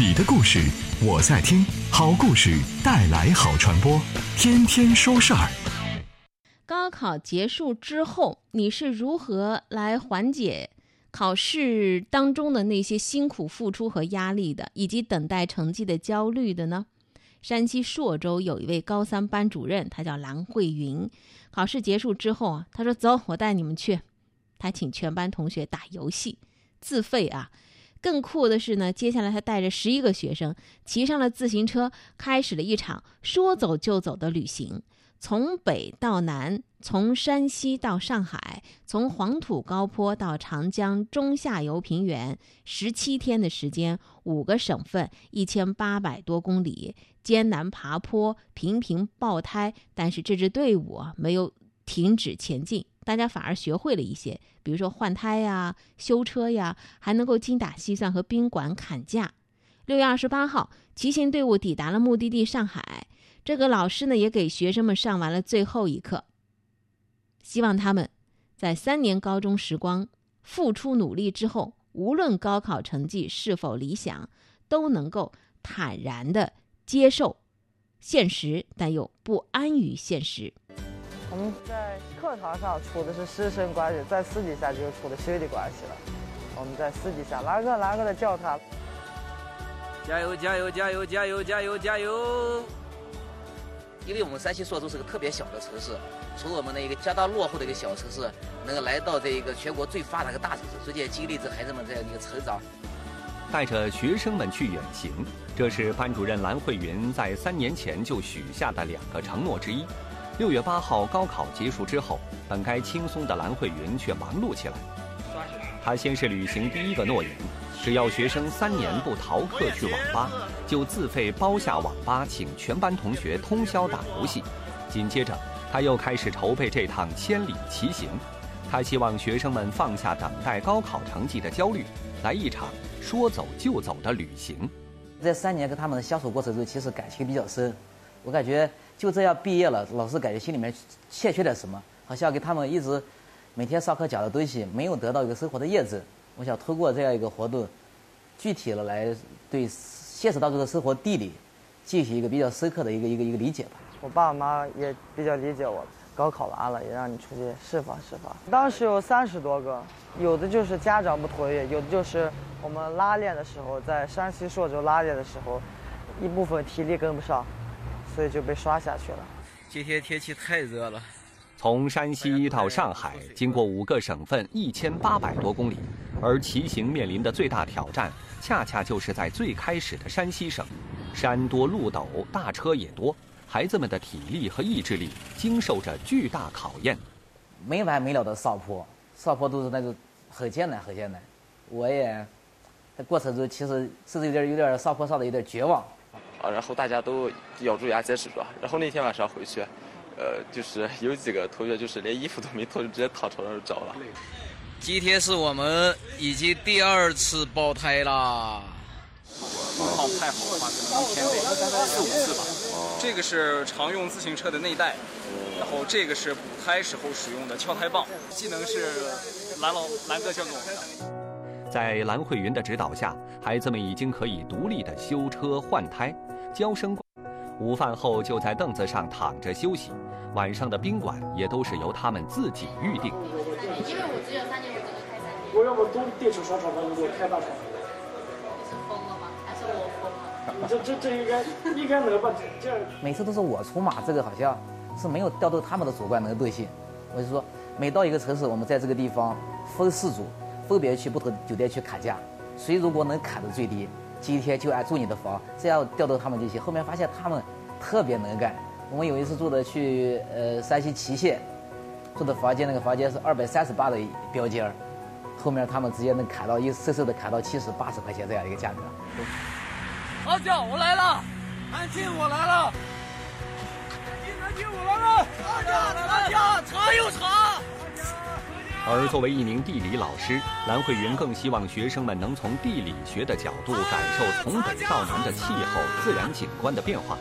你的故事我在听，好故事带来好传播，天天说事儿。高考结束之后，你是如何来缓解考试当中的那些辛苦付出和压力的，以及等待成绩的焦虑的呢？山西朔州有一位高三班主任，他叫蓝慧云。考试结束之后啊，他说：“走，我带你们去。”他请全班同学打游戏，自费啊。更酷的是呢，接下来他带着十一个学生骑上了自行车，开始了一场说走就走的旅行。从北到南，从山西到上海，从黄土高坡到长江中下游平原，十七天的时间，五个省份，一千八百多公里，艰难爬坡，频频爆胎，但是这支队伍啊没有停止前进，大家反而学会了一些，比如说换胎呀、修车呀，还能够精打细算和宾馆砍价。六月二十八号，骑行队伍抵达了目的地上海。这个老师呢，也给学生们上完了最后一课，希望他们在三年高中时光付出努力之后，无论高考成绩是否理想，都能够坦然的接受现实，但又不安于现实。我们在课堂上处的是师生关系，在私底下就处的兄弟关系了。我们在私底下哪个哪个的叫他，加油加油加油加油加油加油！因为我们山西朔州是个特别小的城市，从我们的一个相当落后的一个小城市，能够来到这一个全国最发达的大城市，逐渐经历着孩子们这样一个成长。带着学生们去远行，这是班主任蓝慧云在三年前就许下的两个承诺之一。六月八号高考结束之后，本该轻松的蓝慧云却忙碌起来。他先是履行第一个诺言。只要学生三年不逃课去网吧，就自费包下网吧，请全班同学通宵打游戏。紧接着，他又开始筹备这趟千里骑行。他希望学生们放下等待高考成绩的焦虑，来一场说走就走的旅行。这三年跟他们的相处过程中，其实感情比较深。我感觉就这样毕业了，老师感觉心里面欠缺点什么，好像给他们一直每天上课讲的东西没有得到一个生活的验证。我想通过这样一个活动，具体的来对现实当中的生活地理进行一个比较深刻的一个一个一个理解吧。我爸妈也比较理解我。高考完了，也让你出去释放释放。当时有三十多个，有的就是家长不同意，有的就是我们拉练的时候，在山西朔州拉练的时候，一部分体力跟不上，所以就被刷下去了。今天天气太热了。从山西到上海，经过五个省份，一千八百多公里，而骑行面临的最大挑战，恰恰就是在最开始的山西省，山多路陡，大车也多，孩子们的体力和意志力经受着巨大考验。没完没了的上坡，上坡都是那种很艰难，很艰难。我也在过程中其实甚至有点有点上坡上的有点绝望。啊，然后大家都咬住牙坚持住。然后那天晚上回去。呃，就是有几个同学，就是连衣服都没脱，就直接躺床上就着了。今天是我们已经第二次爆胎啦。好太好了，一天得四五次吧。这个是常用自行车的内带，然后这个是补胎时候使用的撬胎棒。技能是蓝老蓝哥教给我们的。在蓝慧云的指导下，孩子们已经可以独立的修车换胎、交生。午饭后就在凳子上躺着休息，晚上的宾馆也都是由他们自己预定。因为我只有三年，我只能开三年。我要不都电池双床房，你给我开大床。你是疯了吗？还是我疯了？这这这应该应该能吧？这每次都是我出马，这个好像是没有调动他们的主观能动性。我就说，每到一个城市，我们在这个地方分四组，分别去不同酒店去砍价，谁如果能砍的最低。今天就按住你的房，这样调动他们就行。后面发现他们特别能干。我们有一次住的去呃山西祁县，住的房间那个房间是二百三十八的标间儿后面他们直接能砍到一次次的砍到七十八十块钱这样一个价格。阿娇，我来了！安静，我来了！安静，我来了！阿娇，阿娇，茶又茶。而作为一名地理老师，蓝慧云更希望学生们能从地理学的角度感受从北到南的气候、自然景观的变化。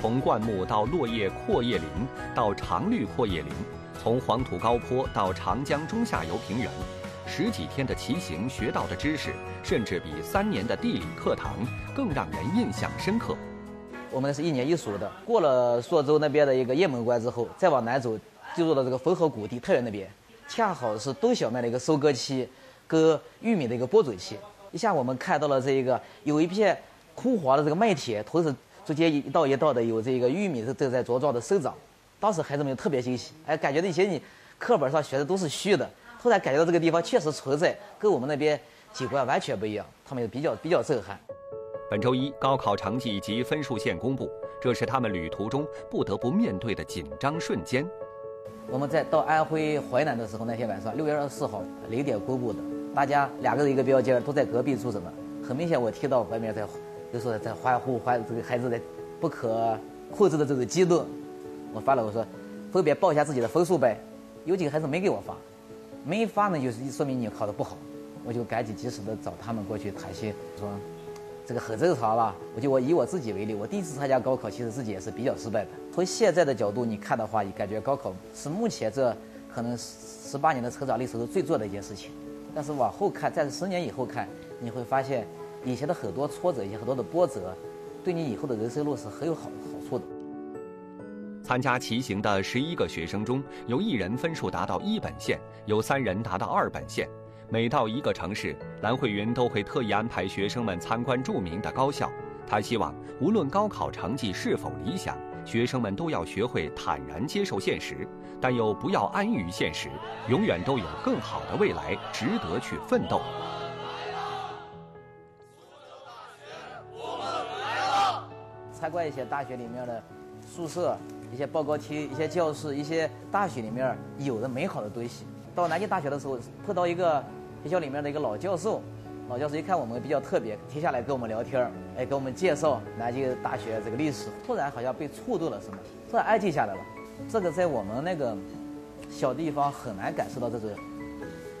从灌木到落叶阔叶林，到常绿阔叶林；从黄土高坡到长江中下游平原，十几天的骑行学到的知识，甚至比三年的地理课堂更让人印象深刻。我们是一年一熟的，过了朔州那边的一个雁门关之后，再往南走，进入到这个汾河谷地太原那边，恰好是冬小麦的一个收割期，跟玉米的一个播种期。一下我们看到了这一个有一片枯黄的这个麦田，同时中间一道一道的有这个玉米是正在茁壮的生长。当时孩子们特别惊喜，哎，感觉那些你课本上学的都是虚的，突然感觉到这个地方确实存在，跟我们那边景观完全不一样，他们也比较比较震撼。本周一，高考成绩及分数线公布，这是他们旅途中不得不面对的紧张瞬间。我们在到安徽淮南的时候，那天晚上六月二十四号零点公布的，大家两个人一个标间，都在隔壁住着呢。很明显，我听到外面在，就是在欢呼，欢这个孩子在不可控制的这种激动。我发了，我说分别报一下自己的分数呗。有几个孩子没给我发，没发呢，就是说明你考得不好。我就赶紧及时的找他们过去谈心，说这个很正常吧。我就我以我自己为例，我第一次参加高考，其实自己也是比较失败的。从现在的角度你看的话，你感觉高考是目前这可能十八年的成长历史中最重要的一件事情。但是往后看，在十年以后看，你会发现以前的很多挫折，以前很多的波折，对你以后的人生路是很有好好处的。参加骑行的十一个学生中，有一人分数达到一本线，有三人达到二本线。每到一个城市，蓝慧云都会特意安排学生们参观著名的高校。他希望，无论高考成绩是否理想，学生们都要学会坦然接受现实，但又不要安于现实，永远都有更好的未来值得去奋斗。参观一些大学里面的宿舍。一些报告厅、一些教室、一些大学里面有的美好的东西。到南京大学的时候，碰到一个学校里面的一个老教授，老教授一看我们比较特别，停下来跟我们聊天哎，给我们介绍南京大学这个历史。突然好像被触动了什么，突然安静下来了。这个在我们那个小地方很难感受到这种，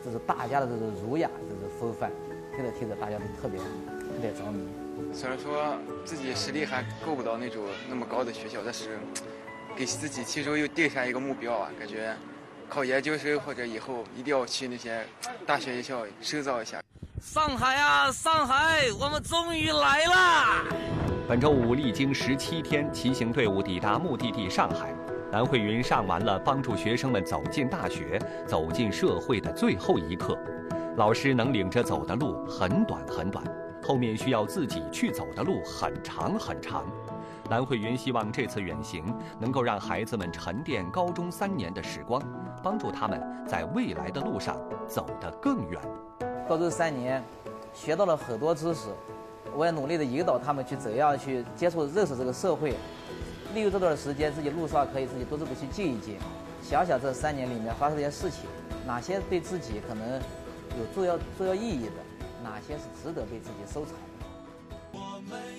这是大家的这种儒雅、这种风范。听着听着，大家都特别特别着迷。虽然说自己实力还够不到那种那么高的学校，但是。给自己其中又定下一个目标啊，感觉考研究生或者以后一定要去那些大学院校深造一下。上海啊，上海，我们终于来啦！本周五，历经十七天，骑行队伍抵达目的地上海。南慧云上完了帮助学生们走进大学、走进社会的最后一课。老师能领着走的路很短很短，后面需要自己去走的路很长很长。蓝慧云希望这次远行能够让孩子们沉淀高中三年的时光，帮助他们在未来的路上走得更远。高中三年，学到了很多知识，我也努力的引导他们去怎样去接触、认识这个社会。利用这段时间，自己路上可以自己多这么去静一静，想想这三年里面发生一些事情，哪些对自己可能有重要、重要意义的，哪些是值得被自己收藏。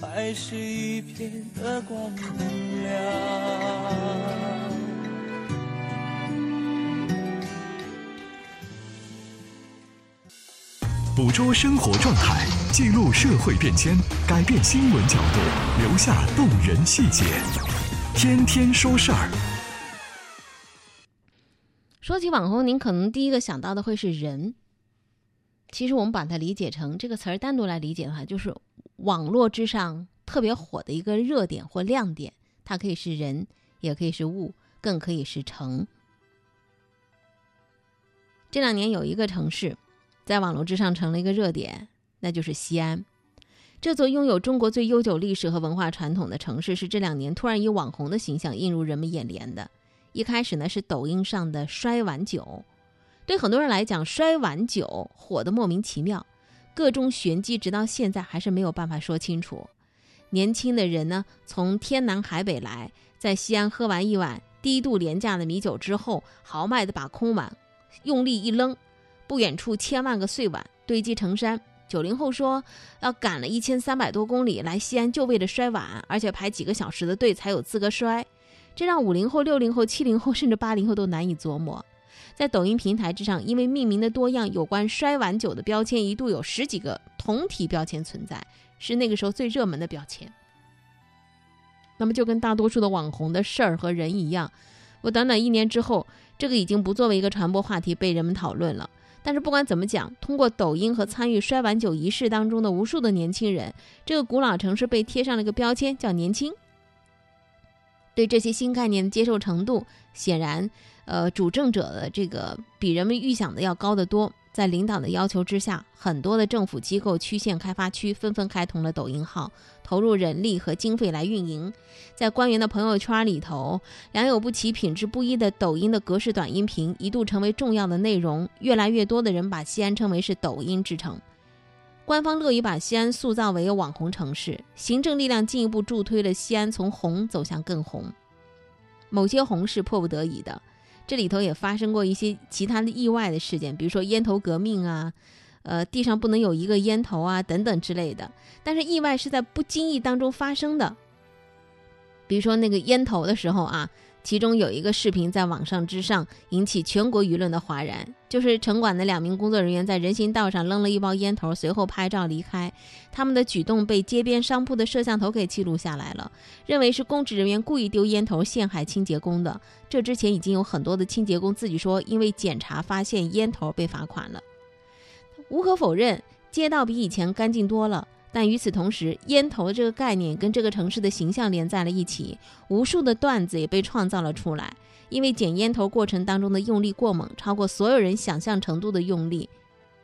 还是一片的光亮。捕捉生活状态，记录社会变迁，改变新闻角度，留下动人细节。天天说事儿。说起网红，您可能第一个想到的会是人。其实我们把它理解成这个词儿单独来理解的话，就是。网络之上特别火的一个热点或亮点，它可以是人，也可以是物，更可以是城。这两年有一个城市，在网络之上成了一个热点，那就是西安。这座拥有中国最悠久历史和文化传统的城市，是这两年突然以网红的形象映入人们眼帘的。一开始呢，是抖音上的摔碗酒，对很多人来讲，摔碗酒火得莫名其妙，各种玄机，直到现在还是没有办法说清楚。年轻的人呢，从天南海北来，在西安喝完一碗低度廉价的米酒之后，豪迈地把空碗用力一扔，不远处千万个碎碗堆积成山。九零后说，要赶了一千三百多公里来西安，就为了摔碗，而且排几个小时的队才有资格摔，这让五零后、六零后、七零后甚至八零后都难以琢磨。在抖音平台之上，因为命名的多样，有关摔碗酒的标签一度有十几个同体标签存在，是那个时候最热门的标签。那么，就跟大多数的网红的事儿和人一样，我短短一年之后，这个已经不作为一个传播话题被人们讨论了。但是不管怎么讲，通过抖音和参与摔碗酒仪式当中的无数的年轻人，这个古老城市被贴上了一个标签，叫年轻。对这些新概念的接受程度，显然，呃，主政者的这个比人们预想的要高得多。在领导的要求之下，很多的政府机构、区县开发区纷纷开通了抖音号，投入人力和经费来运营。在官员的朋友圈里头，良莠不齐、品质不一的抖音的格式短音频一度成为重要的内容。越来越多的人把西安称为是抖音之城。官方乐于把西安塑造为网红城市，行政力量进一步助推了西安从红走向更红。某些红是迫不得已的。这里头也发生过一些其他的意外的事件，比如说烟头革命啊，呃，地上不能有一个烟头啊，等等之类的。但是意外是在不经意当中发生的，比如说那个烟头的时候啊。其中有一个视频在网上之上引起全国舆论的哗然，就是城管的两名工作人员在人行道上扔了一包烟头，随后拍照离开。他们的举动被街边商铺的摄像头给记录下来了，认为是公职人员故意丢烟头陷害清洁工的。这之前已经有很多的清洁工自己说，因为检查发现烟头被罚款了。无可否认，街道比以前干净多了。但与此同时，烟头这个概念跟这个城市的形象连在了一起，无数的段子也被创造了出来。因为捡烟头过程当中的用力过猛，超过所有人想象程度的用力，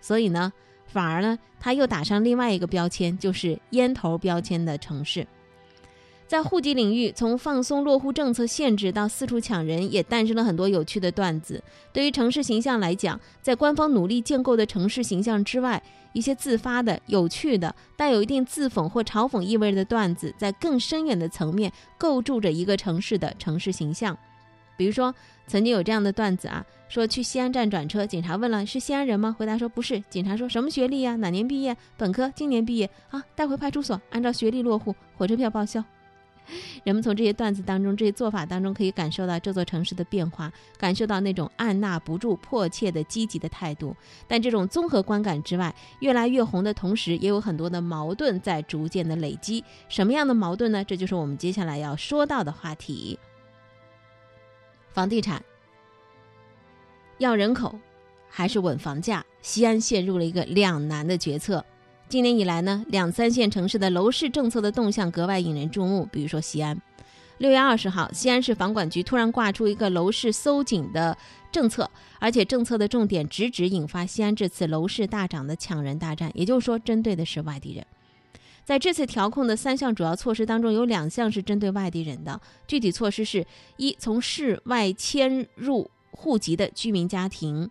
所以呢，反而呢，他又打上另外一个标签，就是烟头标签的城市。在户籍领域，从放松落户政策限制到四处抢人，也诞生了很多有趣的段子。对于城市形象来讲，在官方努力建构的城市形象之外，一些自发的、有趣的、带有一定自讽或嘲讽意味的段子，在更深远的层面构筑着一个城市的城市形象。比如说，曾经有这样的段子啊，说去西安站转车，警察问了是西安人吗？回答说不是。警察说什么学历呀？哪年毕业？本科，今年毕业啊，带回派出所，按照学历落户，火车票报销。人们从这些段子当中、这些做法当中，可以感受到这座城市的变化，感受到那种按捺不住、迫切的积极的态度。但这种综合观感之外，越来越红的同时，也有很多的矛盾在逐渐的累积。什么样的矛盾呢？这就是我们接下来要说到的话题：房地产要人口还是稳房价？西安陷入了一个两难的决策。今年以来呢，两三线城市的楼市政策的动向格外引人注目。比如说西安，六月二十号，西安市房管局突然挂出一个楼市收紧的政策，而且政策的重点直指引发西安这次楼市大涨的抢人大战，也就是说，针对的是外地人。在这次调控的三项主要措施当中，有两项是针对外地人的。具体措施是一，从市外迁入户籍的居民家庭。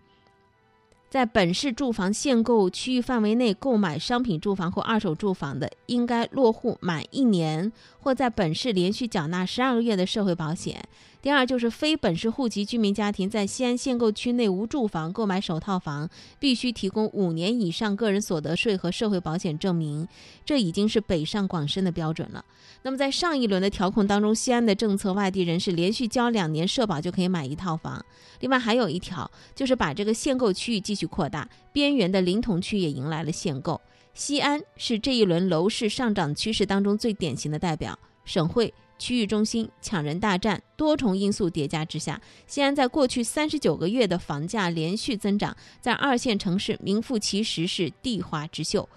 在本市住房限购区域范围内购买商品住房或二手住房的，应该落户满一年，或在本市连续缴纳十二个月的社会保险。第二，就是非本市户籍居民家庭在西安限购区内无住房购买首套房，必须提供五年以上个人所得税和社会保险证明。这已经是北上广深的标准了。那么在上一轮的调控当中，西安的政策，外地人士连续交两年社保就可以买一套房。另外还有一条，就是把这个限购区域继续扩大，边缘的临潼区也迎来了限购。西安是这一轮楼市上涨趋势当中最典型的代表，省会。区域中心抢人大战，多重因素叠加之下，西安在过去三十九个月的房价连续增长，在二线城市名副其实是地花之秀。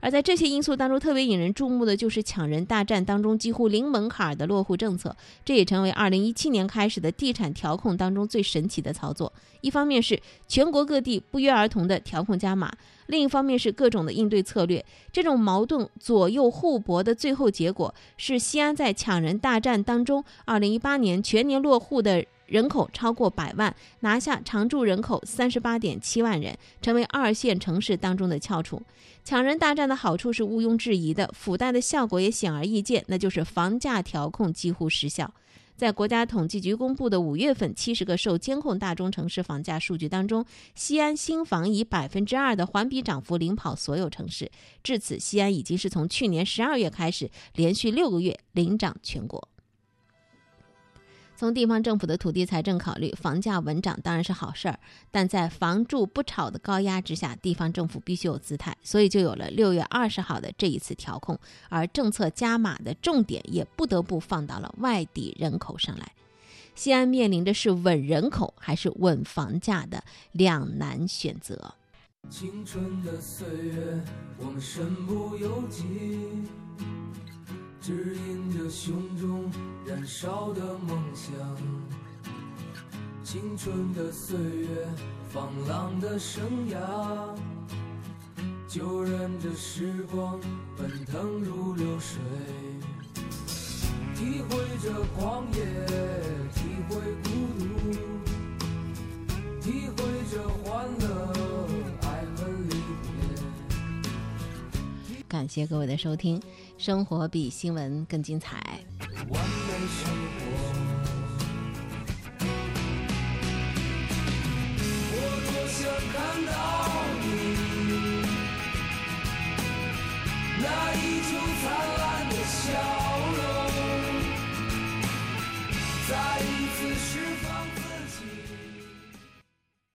而在这些因素当中，特别引人注目的就是抢人大战当中几乎零门槛的落户政策，这也成为2017年开始的地产调控当中最神奇的操作。一方面是全国各地不约而同的调控加码，另一方面是各种的应对策略。这种矛盾左右互搏的最后结果是，西安在抢人大战当中，2018年全年落户的。人口超过百万，拿下常住人口三十八点七万人，成为二线城市当中的翘楚。抢人大战的好处是毋庸置疑的，附带的效果也显而易见，那就是房价调控几乎失效。在国家统计局公布的五月份七十个受监控大中城市房价数据当中，西安新房以百分之二的环比涨幅领跑所有城市。至此，西安已经是从去年十二月开始，连续六个月领涨全国。从地方政府的土地财政考虑，房价稳涨当然是好事儿，但在房住不炒的高压之下，地方政府必须有姿态，所以就有了六月二十号的这一次调控，而政策加码的重点也不得不放到了外地人口上来。西安面临的是稳人口还是稳房价的两难选择。青春的岁月，我们身不由己。指引着胸中燃烧的梦想，青春的岁月，放浪的生涯，就任这时光奔腾如流水，体会着狂野，体会孤独，感谢各位的收听。生活比新闻更精彩。